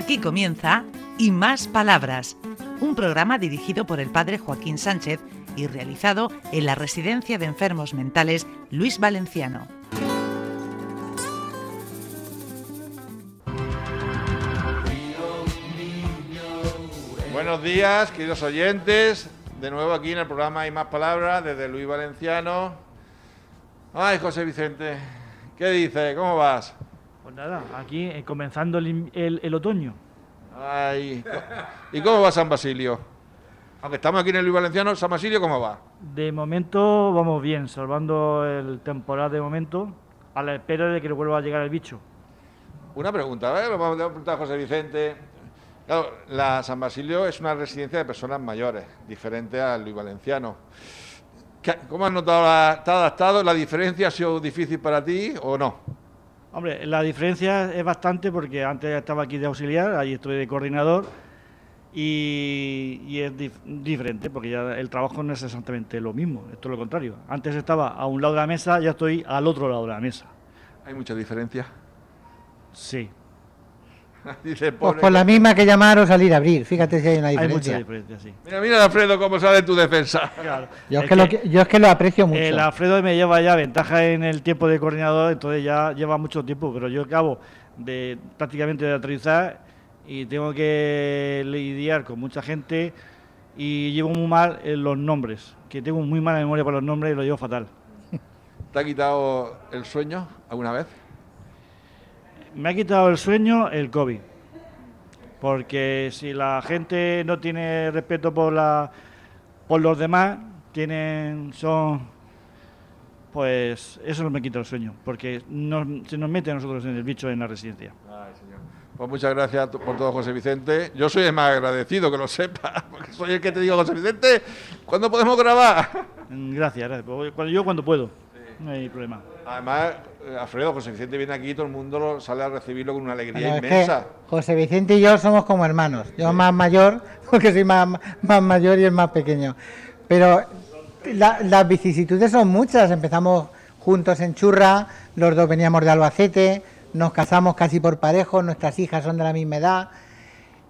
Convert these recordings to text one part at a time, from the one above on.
Aquí comienza Y Más Palabras, un programa dirigido por el padre Joaquín Sánchez y realizado en la Residencia de Enfermos Mentales Luis Valenciano. Buenos días, queridos oyentes. De nuevo aquí en el programa Hay Más Palabras desde Luis Valenciano. Ay, José Vicente, ¿qué dices? ¿Cómo vas? Pues nada, aquí eh, comenzando el, el- el otoño. Ay, ¿y cómo va San Basilio? Aunque estamos aquí en el Luis Valenciano, San Basilio, ¿cómo va? De momento vamos bien, salvando el temporal de momento, a la espera de que le vuelva a llegar el bicho. Una pregunta, ¿eh? Vamos a preguntar a José Vicente. Claro, la San Basilio es una residencia de personas mayores, diferente al Luis Valenciano. ¿Qué- ¿Cómo has notado? La, ¿Te adaptado? ¿La diferencia ha sido difícil para ti o no? Hombre, la diferencia es bastante porque antes estaba aquí de auxiliar, ahí estoy de coordinador y, y es dif- diferente porque ya el trabajo no es exactamente lo mismo, esto es lo contrario. Antes estaba a un lado de la mesa, ya estoy al otro lado de la mesa. ¿Hay mucha diferencia? Sí, Dice Pues por la misma que llamar o salir a abrir. Fíjate si hay una hay diferencia. mucha diferencia, sí. Mira, mira, Alfredo, cómo sale tu defensa. Claro. Yo, es Es que lo que- que- yo es que lo aprecio mucho. El Alfredo me lleva ya ventaja en el tiempo de coordinador, entonces ya lleva mucho tiempo, pero yo acabo de prácticamente de aterrizar y tengo que lidiar con mucha gente y llevo muy mal los nombres, que tengo muy mala memoria para los nombres y lo llevo fatal. ¿Te ha quitado el sueño alguna vez? Me ha quitado el sueño el COVID, porque si la gente no tiene respeto por la por los demás, tienen son pues eso no me quita el sueño, porque nos- se nos mete a nosotros en el bicho en la residencia. Ay, señor. Pues muchas gracias por todo, José Vicente. Yo soy el más agradecido, que lo sepa, porque soy el que te digo, José Vicente, ¿cuándo podemos grabar? Gracias, gracias. Pues yo cuando puedo, no hay problema. Además, eh, Alfredo, José Vicente viene aquí y todo el mundo lo- sale a recibirlo con una alegría Bueno, es que inmensa. José Vicente y yo somos como hermanos. Yo más mayor, porque soy más, más mayor y él más pequeño. Pero la- las vicisitudes son muchas. Empezamos juntos en Churra, los dos veníamos de Albacete, nos casamos casi por parejo, nuestras hijas son de la misma edad.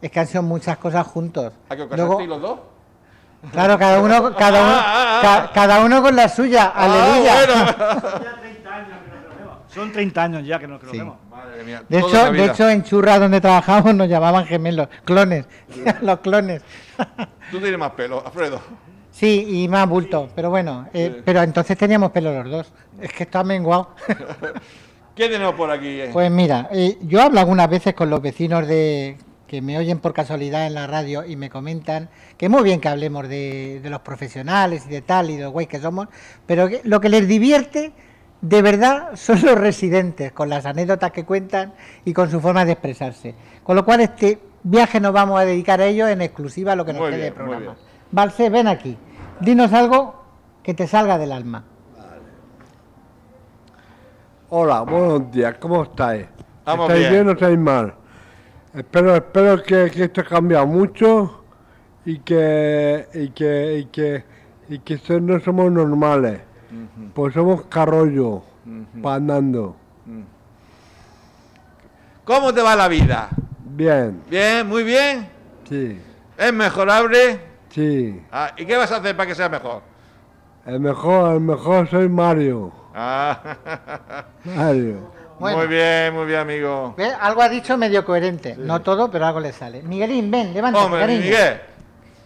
Es que han sido muchas cosas juntos. ¿A que os Luego- los dos? Claro, cada uno, cada uno, ca- cada uno con la suya. Aleluya. Ah, bueno. Son 30 años ya que nos conocemos. Madre mía, De hecho, de hecho, en Churra donde trabajamos nos llamaban gemelos, clones, los clones. Tú tienes más pelo, Alfredo. Sí, y más bulto, pero bueno, eh, Sí. pero entonces teníamos pelo los dos. Es que esto ha menguado. ¿Qué tenemos por aquí? eh? Pues mira, eh, yo hablo algunas veces con los vecinos de que me oyen por casualidad en la radio y me comentan que muy bien que hablemos de, de los profesionales y de tal y de los güeyes que somos, pero que lo que les divierte de verdad son los residentes, con las anécdotas que cuentan y con su forma de expresarse. Con lo cual este viaje nos vamos a dedicar a ellos en exclusiva a lo que nos Muy quede de programa. Valse, ven aquí, dinos algo que te salga del alma. Hola, buenos días, ¿cómo estáis? Vamos ¿Estáis bien. bien o estáis mal? Espero, espero que, que esto ha cambiado mucho y que, y que, y que, y que no somos normales, pues somos carrollo, pa' andando. ¿Cómo te va la vida? Bien, Bien, muy bien. sí, ¿Es mejorable? sí. Ah, ¿Y qué vas a hacer para que sea mejor? El mejor, el mejor soy Mario. Ah, Mario. Bueno. Muy bien, muy bien, amigo. ¿Ves? Algo ha dicho medio coherente, no todo, pero algo le sale. Miguelín, ven, levántate, Hombre. Miguel.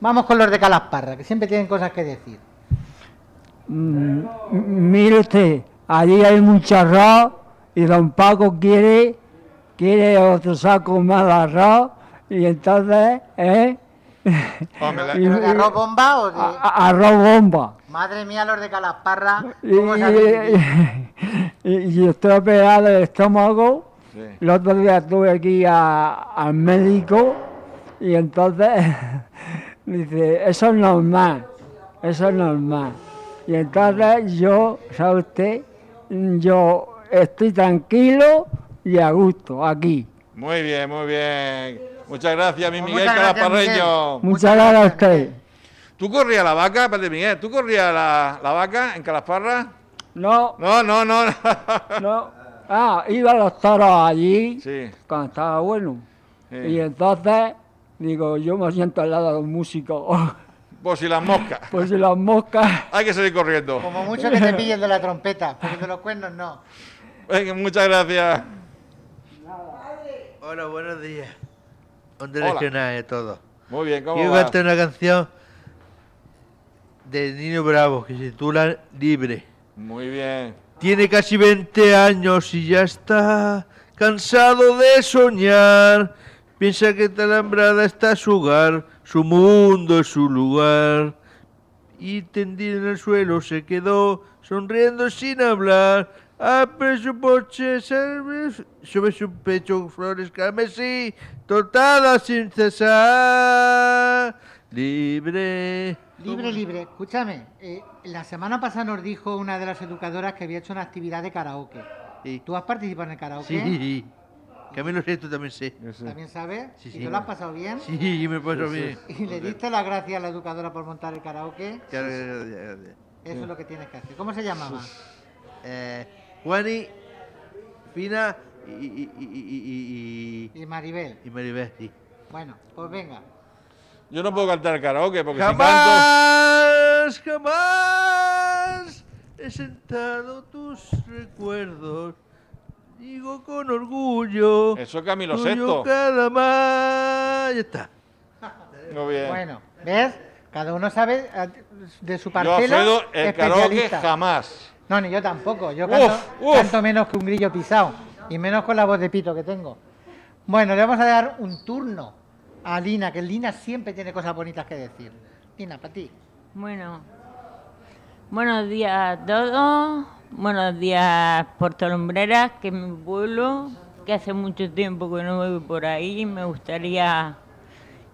Vamos con los de Calasparra, que siempre tienen cosas que decir. Mm, Mire usted, allí hay mucho arroz y don Paco quiere, quiere otro saco más de arroz y entonces, ¿eh? Hombre, la- Y- ¿Pero de arroz bomba o de...? a- arroz bomba. Madre mía, los de Calasparra, Y, ¿cómo saben vivir? y, y estoy operado del estómago. Sí. El otro día estuve aquí a- al médico y entonces dice, eso es normal, eso es normal. Y entonces yo, ¿sabe usted? Yo estoy tranquilo y a gusto aquí. Muy bien, muy bien. Muchas gracias, mi Pues Miguel muchas gracias, Calasparreño. Muchas gracias a usted. ¿Tú corrías la vaca, espérate, Miguel? ¿Tú corrías la, la vaca en Calasparra? No, No, no, no. no. no. Ah, iba a los toros allí Sí. cuando estaba bueno. Sí. Y entonces, digo, yo me siento al lado de un músico. Pues si las moscas. Pues si las moscas. Hay que salir corriendo. Como mucho que te pillen de la trompeta, porque de los cuernos no. Venga, muchas gracias. Hola, buenos días. ¿Dónde Hola. regional a todos? Muy bien, ¿cómo Quiero va? cantar una canción de Nino Bravo que se titula Libre. Muy bien. Tiene casi 20 años y ya está cansado de soñar. Piensa que Talambrada está su hogar, su mundo es su lugar. Y tendido en el suelo se quedó, sonriendo sin hablar. Abre su poche sobre sobre su pecho flores carmesí, tortadas sin cesar. Libre. Libre, libre. Escúchame, eh, la semana pasada nos dijo una de las educadoras que había hecho una actividad de karaoke. Sí. ¿Tú has participado en el karaoke? Sí. Camilo Sesto también sé. ¿También sabes? Sí, ¿Y sí. te lo has pasado bien? Sí, me pasó bien. ¿Y le diste las gracias a la educadora por montar el karaoke? Claro, gracias, gracias. Eso es lo que tienes que hacer. ¿Cómo se llamaba? Eh, Juani, Fina y, y, y, y, y, Y Maribel. y Maribel, sí. Bueno, pues venga. Yo no puedo cantar karaoke porque si canto. Jamás, jamás he sentado tus recuerdos. Digo con orgullo. Eso es Camilo más. Ya está. Muy bien. Bueno, ¿ves? Cada uno sabe eh, de su Yo, parcela. Alfredo, el karaoke especialista. jamás. No, ni yo tampoco. Yo Uf, canto, uf. canto menos que un grillo pisado. Y menos con la voz de pito que tengo. Bueno, le vamos a dar un turno a Lina, que Lina siempre tiene cosas bonitas que decir. Lina, para ti. Bueno, buenos días a todos. Buenos días, Puerto Lumbreras, que es mi pueblo, que hace mucho tiempo que no voy por ahí. Me gustaría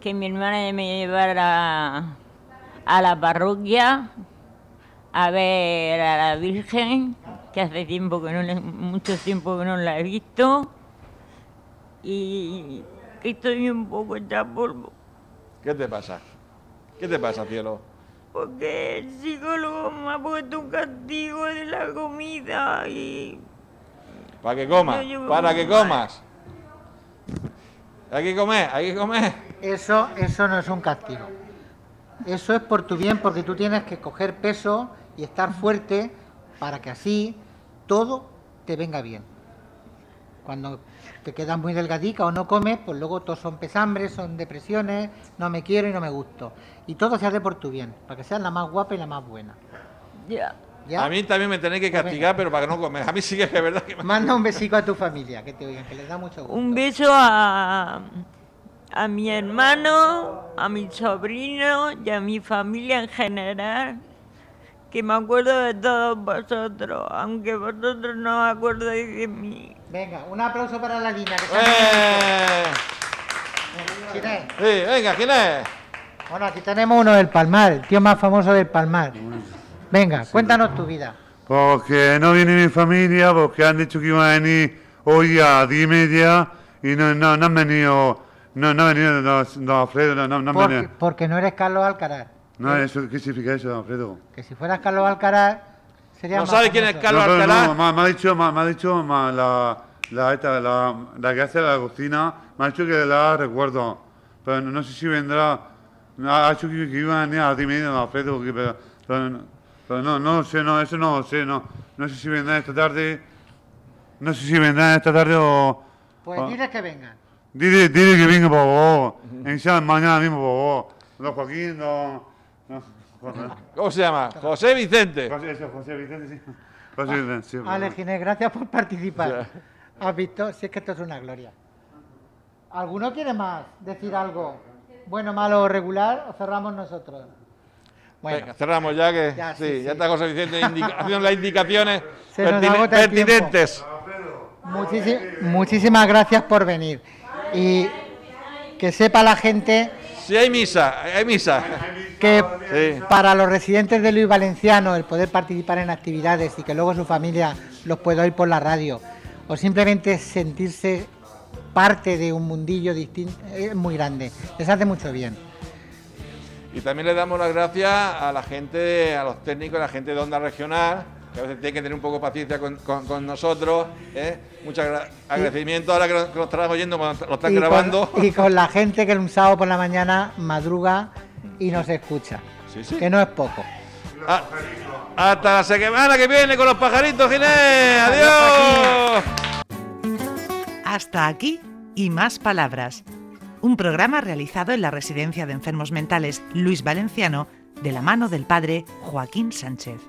que mi hermana me llevara a la parroquia a ver a la Virgen, que hace tiempo que no le- mucho tiempo que no la he visto. Y estoy un poco hecha polvo. ¿Qué te pasa? ¿Qué te pasa, cielo? Porque el psicólogo me ha puesto un castigo de la comida y Para que comas. Para que comas. Hay que comer, hay que comer. Eso, eso no es un castigo. Eso es por tu bien, porque tú tienes que coger peso y estar fuerte para que así todo te venga bien. Cuando te quedas muy delgadica o no comes, pues luego todos son pesambres, son depresiones, no me quiero y no me gusto. Y todo se hace por tu bien, para que seas la más guapa y la más buena. ya. ¿Ya? A mí también me tenéis que castigar, pero para que no comer. A mí sí que es verdad que me... Manda un besico a tu familia, que te oigan, que les da mucho gusto. Un beso a, a mi hermano, a mi sobrino y a mi familia en general, que me acuerdo de todos vosotros, aunque vosotros no os acordáis de mí. Venga, un aplauso para la Lina. Que ¡Eh! ¿Quién es? Sí, venga, ¿quién es? Bueno, aquí tenemos uno del Palmar, el tío más famoso del Palmar. Venga, cuéntanos tu vida. Porque no viene mi familia, porque han dicho que iban a venir hoy a 10 y media y no, no, no han venido, no, no han venido don, don Alfredo, no, no, no han Porque, venido. porque no eres Carlos Alcaraz. No, eso, ¿qué significa eso, don Alfredo? Que si fueras Carlos Alcaraz, sería ¿No más sabe quién es famoso. Carlos no, pero Alcaraz? no, me, me ha dicho, me, me ha dicho ma- la, la, esta, la, la que hace la cocina, me ha dicho que la recuerdo, pero no, no sé si vendrá, ha dicho que, que iban a venir a las 10 y media, Alfredo, que- pero, pero, no- pero no, no sé, no, eso no lo sé, no, no sé si vendrá esta tarde, no sé si vendrá esta tarde o... Pues o- diles que vengan. Dile, dile que venga, por favor. En sea mañana mismo, por favor. Don Joaquín, don... no, ¿Cómo se llama? José Vicente. José, eso, José Vicente, sí. José Vicente, sí. Ginés, gracias por participar. ¿Has visto? Si es que esto es una gloria. ¿Alguno quiere más decir algo? Bueno, malo o regular, o cerramos nosotros. Bueno, Venga, cerramos ya que Ya, sí, sí, ya está José Vicente indica- haciendo las indicaciones pertine- pertinentes. muchísi- muchísimas gracias por venir. Y que sepa la gente Si hay misa, hay misa. que Sí. para los residentes de Luis Valenciano el poder participar en actividades y que luego su familia los pueda oír por la radio o simplemente sentirse parte de un mundillo distinto es muy grande. Les hace mucho bien. Y también le damos las gracias a la gente, a los técnicos, a la gente de Onda Regional, que a veces tiene que tener un poco de paciencia con, con- con nosotros. ¿eh? Mucho agra- agradecimiento ahora que nos, estarán oyendo, cuando lo están y, grabando. Con, y con la gente que un sábado por la mañana madruga y nos escucha. Sí, sí. Que no es poco. Ah, hasta la semana que viene con los pajaritos, Ginés. ¡Adiós! Hasta aquí y más palabras. Un programa realizado en la Residencia de Enfermos Mentales Luis Valenciano de la mano del padre Joaquín Sánchez.